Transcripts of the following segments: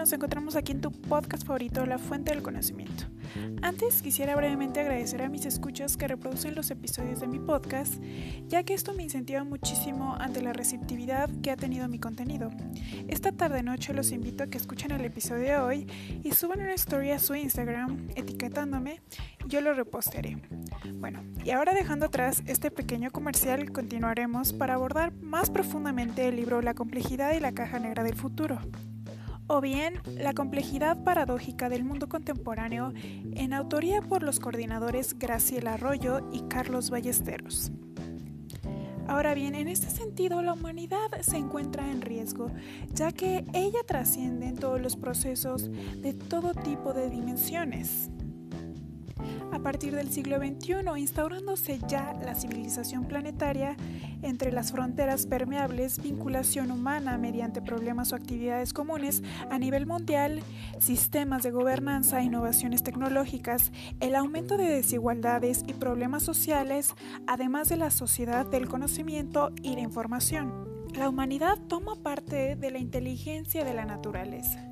Nos encontramos aquí en tu podcast favorito, La Fuente del Conocimiento. Antes quisiera brevemente agradecer a mis escuchas que reproducen los episodios de mi podcast, ya que esto me incentiva muchísimo ante la receptividad que ha tenido mi contenido. Esta tarde noche los invito a que escuchen el episodio de hoy y suban una story a su Instagram etiquetándome yo lo repostearé. Bueno, y ahora dejando atrás este pequeño comercial, continuaremos para abordar más profundamente el libro La complejidad y la caja negra del futuro o bien La complejidad paradójica del mundo contemporáneo en autoría por los coordinadores Graciela Arroyo y Carlos Ballesteros. Ahora bien, en este sentido, la humanidad se encuentra en riesgo, ya que ella trasciende en todos los procesos de todo tipo de dimensiones a partir del siglo XXI, instaurándose ya la civilización planetaria entre las fronteras permeables, vinculación humana mediante problemas o actividades comunes a nivel mundial, sistemas de gobernanza, innovaciones tecnológicas, el aumento de desigualdades y problemas sociales, además de la sociedad del conocimiento y la información. La humanidad toma parte de la inteligencia de la naturaleza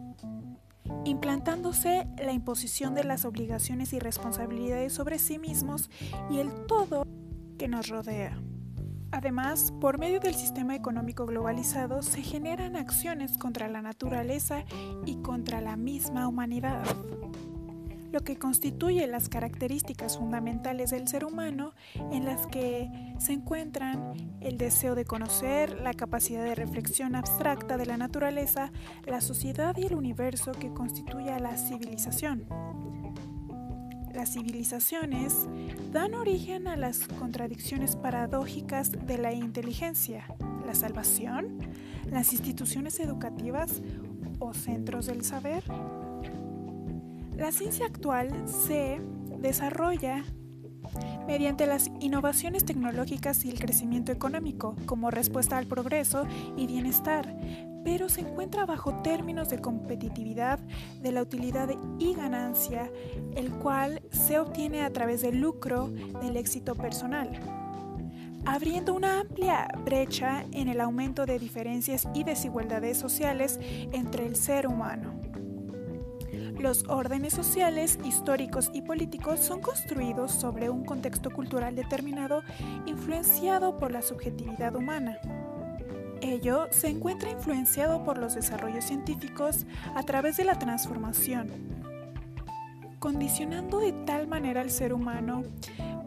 implantándose la imposición de las obligaciones y responsabilidades sobre sí mismos y el todo que nos rodea. Además, por medio del sistema económico globalizado se generan acciones contra la naturaleza y contra la misma humanidad lo que constituye las características fundamentales del ser humano en las que se encuentran el deseo de conocer, la capacidad de reflexión abstracta de la naturaleza, la sociedad y el universo que constituye a la civilización. Las civilizaciones dan origen a las contradicciones paradójicas de la inteligencia, la salvación, las instituciones educativas o centros del saber, la ciencia actual se desarrolla mediante las innovaciones tecnológicas y el crecimiento económico como respuesta al progreso y bienestar, pero se encuentra bajo términos de competitividad de la utilidad y ganancia, el cual se obtiene a través del lucro del éxito personal abriendo una amplia brecha en el aumento de diferencias y desigualdades sociales entre el ser humano. Los órdenes sociales, históricos y políticos son construidos sobre un contexto cultural determinado influenciado por la subjetividad humana. Ello se encuentra influenciado por los desarrollos científicos a través de la transformación, condicionando de tal manera al ser humano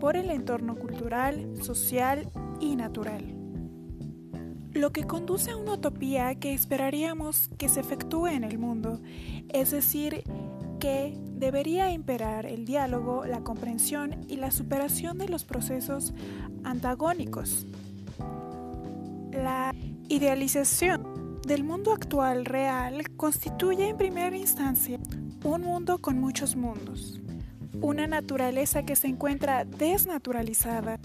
por el entorno cultural, social y natural. Lo que conduce a una utopía que esperaríamos que se efectúe en el mundo, es decir, que debería imperar el diálogo, la comprensión y la superación de los procesos antagónicos. La idealización del mundo actual real constituye en primera instancia un mundo con muchos mundos, una naturaleza que se encuentra desnaturalizada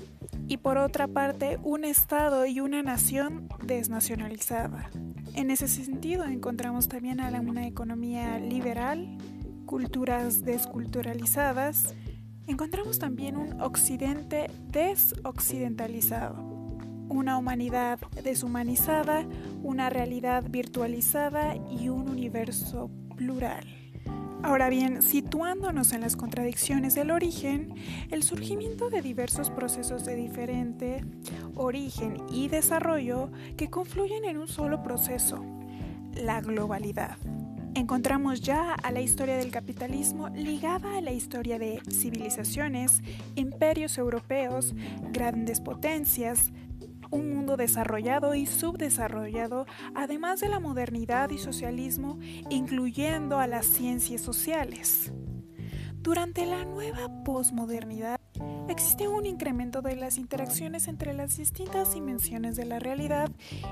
y por otra parte un Estado y una nación desnacionalizada. En ese sentido encontramos también una economía liberal, culturas desculturalizadas, encontramos también un occidente desoccidentalizado, una humanidad deshumanizada, una realidad virtualizada y un universo plural. Ahora bien, situándonos en las contradicciones del origen, el surgimiento de diversos procesos de diferente origen y desarrollo que confluyen en un solo proceso, la globalidad. Encontramos ya a la historia del capitalismo ligada a la historia de civilizaciones, imperios europeos, grandes potencias, un mundo desarrollado y subdesarrollado, además de la modernidad y socialismo, incluyendo a las ciencias sociales. Durante la nueva posmodernidad, existe un incremento de las interacciones entre las distintas dimensiones de la realidad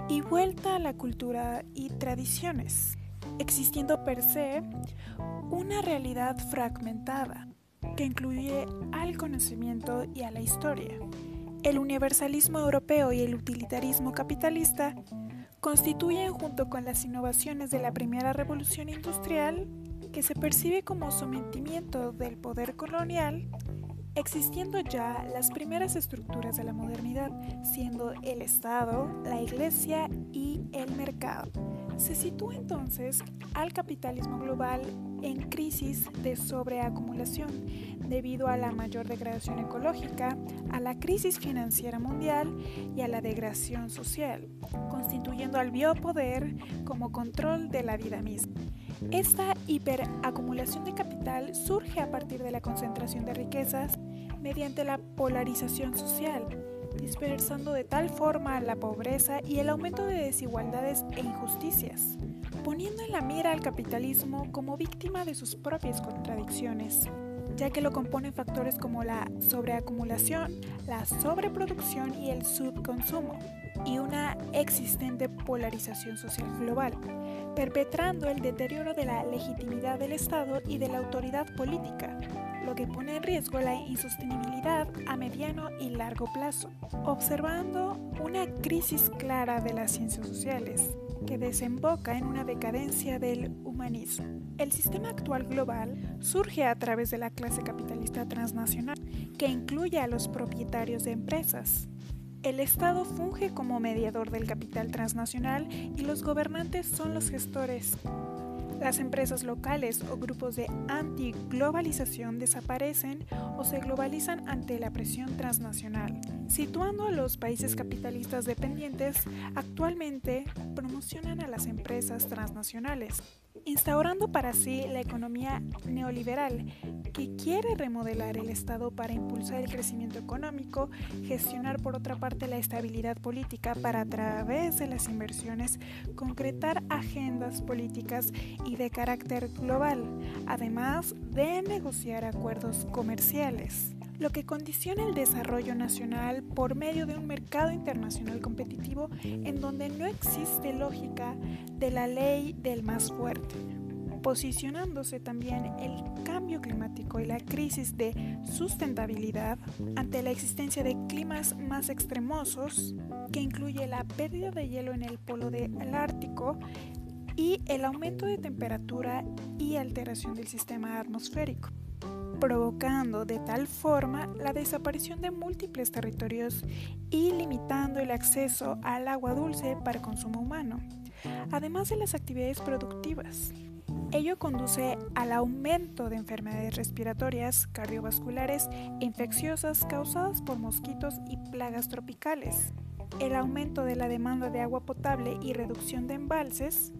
y vuelta a la cultura y tradiciones existiendo per se una realidad fragmentada que incluye al conocimiento y a la historia. El universalismo europeo y el utilitarismo capitalista constituyen junto con las innovaciones de la primera revolución industrial, que se percibe como sometimiento del poder colonial, existiendo ya las primeras estructuras de la modernidad, siendo el Estado, la Iglesia y el mercado Se sitúa entonces al capitalismo global en crisis de sobreacumulación debido a la mayor degradación ecológica, a la crisis financiera mundial y a la degradación social, constituyendo al biopoder como control de la vida misma. Esta hiperacumulación de capital surge a partir de la concentración de riquezas mediante la polarización social, dispersando de tal forma la pobreza y el aumento de desigualdades e injusticias, poniendo en la mira al capitalismo como víctima de sus propias contradicciones, ya que lo componen factores como la sobreacumulación, la sobreproducción y el subconsumo, y una existente polarización social global, perpetrando el deterioro de la legitimidad del Estado y de la autoridad política, lo que pone en riesgo la insostenibilidad a mediano y largo plazo, observando una crisis clara de las ciencias sociales que desemboca en una decadencia del humanismo. El sistema actual global surge a través de la clase capitalista transnacional, que incluye a los propietarios de empresas. El Estado funge como mediador del capital transnacional y los gobernantes son los gestores las empresas locales o grupos de anti-globalización desaparecen o se globalizan ante la presión transnacional, situando a los países capitalistas dependientes actualmente promocionan a las empresas transnacionales instaurando para sí la economía neoliberal, que quiere remodelar el Estado para impulsar el crecimiento económico, gestionar por otra parte la estabilidad política para a través de las inversiones concretar agendas políticas y de carácter global, además de negociar acuerdos comerciales lo que condiciona el desarrollo nacional por medio de un mercado internacional competitivo en donde no existe lógica de la ley del más fuerte, posicionándose también el cambio climático y la crisis de sustentabilidad ante la existencia de climas más extremosos, que incluye la pérdida de hielo en el polo del Ártico y el aumento de temperatura y alteración del sistema atmosférico provocando de tal forma la desaparición de múltiples territorios y limitando el acceso al agua dulce para consumo humano, además de las actividades productivas. Ello conduce al aumento de enfermedades respiratorias, cardiovasculares e infecciosas causadas por mosquitos y plagas tropicales. El aumento de la demanda de agua potable y reducción de embalses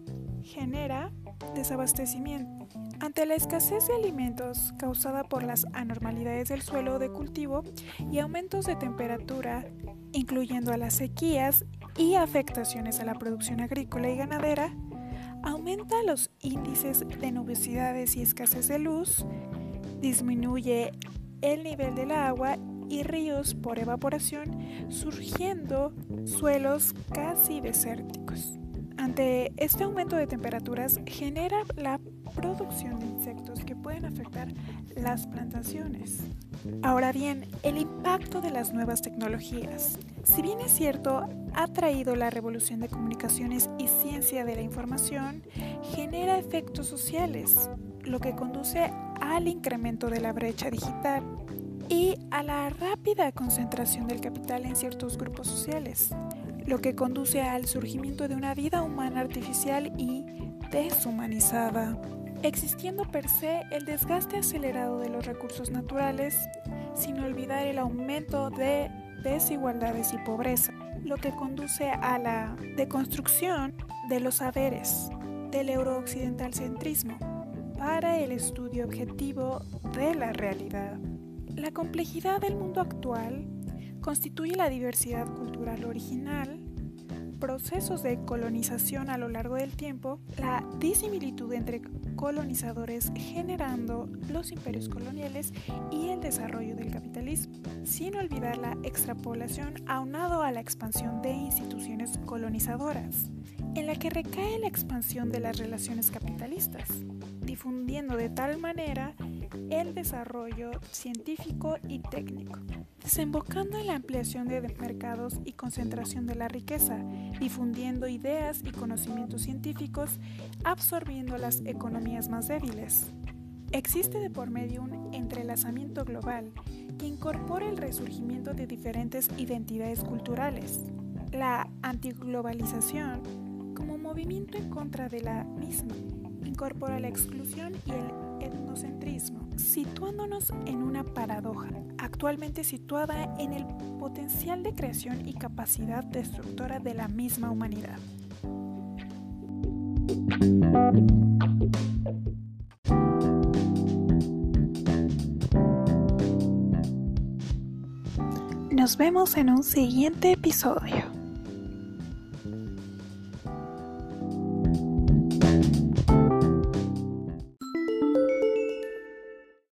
genera desabastecimiento. Ante la escasez de alimentos causada por las anormalidades del suelo de cultivo y aumentos de temperatura, incluyendo a las sequías y afectaciones a la producción agrícola y ganadera, aumenta los índices de nubosidades y escasez de luz, disminuye el nivel del agua y ríos por evaporación, surgiendo suelos casi desérticos. Ante este aumento de temperaturas genera la producción de insectos que pueden afectar las plantaciones. Ahora bien, el impacto de las nuevas tecnologías. Si bien es cierto, ha traído la revolución de comunicaciones y ciencia de la información, genera efectos sociales, lo que conduce al incremento de la brecha digital y a la rápida concentración del capital en ciertos grupos sociales lo que conduce al surgimiento de una vida humana artificial y deshumanizada, existiendo per se el desgaste acelerado de los recursos naturales, sin olvidar el aumento de desigualdades y pobreza, lo que conduce a la deconstrucción de los saberes del eurooccidental centrismo para el estudio objetivo de la realidad. La complejidad del mundo actual constituye la diversidad cultural original, procesos de colonización a lo largo del tiempo, la disimilitud entre colonizadores generando los imperios coloniales y el desarrollo del capitalismo, sin olvidar la extrapolación aunado a la expansión de instituciones colonizadoras, en la que recae la expansión de las relaciones capitalistas, difundiendo de tal manera el desarrollo científico y técnico, desembocando en la ampliación de mercados y concentración de la riqueza, difundiendo ideas y conocimientos científicos, absorbiendo las economías más débiles. Existe de por medio un entrelazamiento global que incorpora el resurgimiento de diferentes identidades culturales. La antiglobalización movimiento en contra de la misma incorpora la exclusión y el etnocentrismo, situándonos en una paradoja, actualmente situada en el potencial de creación y capacidad destructora de la misma humanidad. Nos vemos en un siguiente episodio.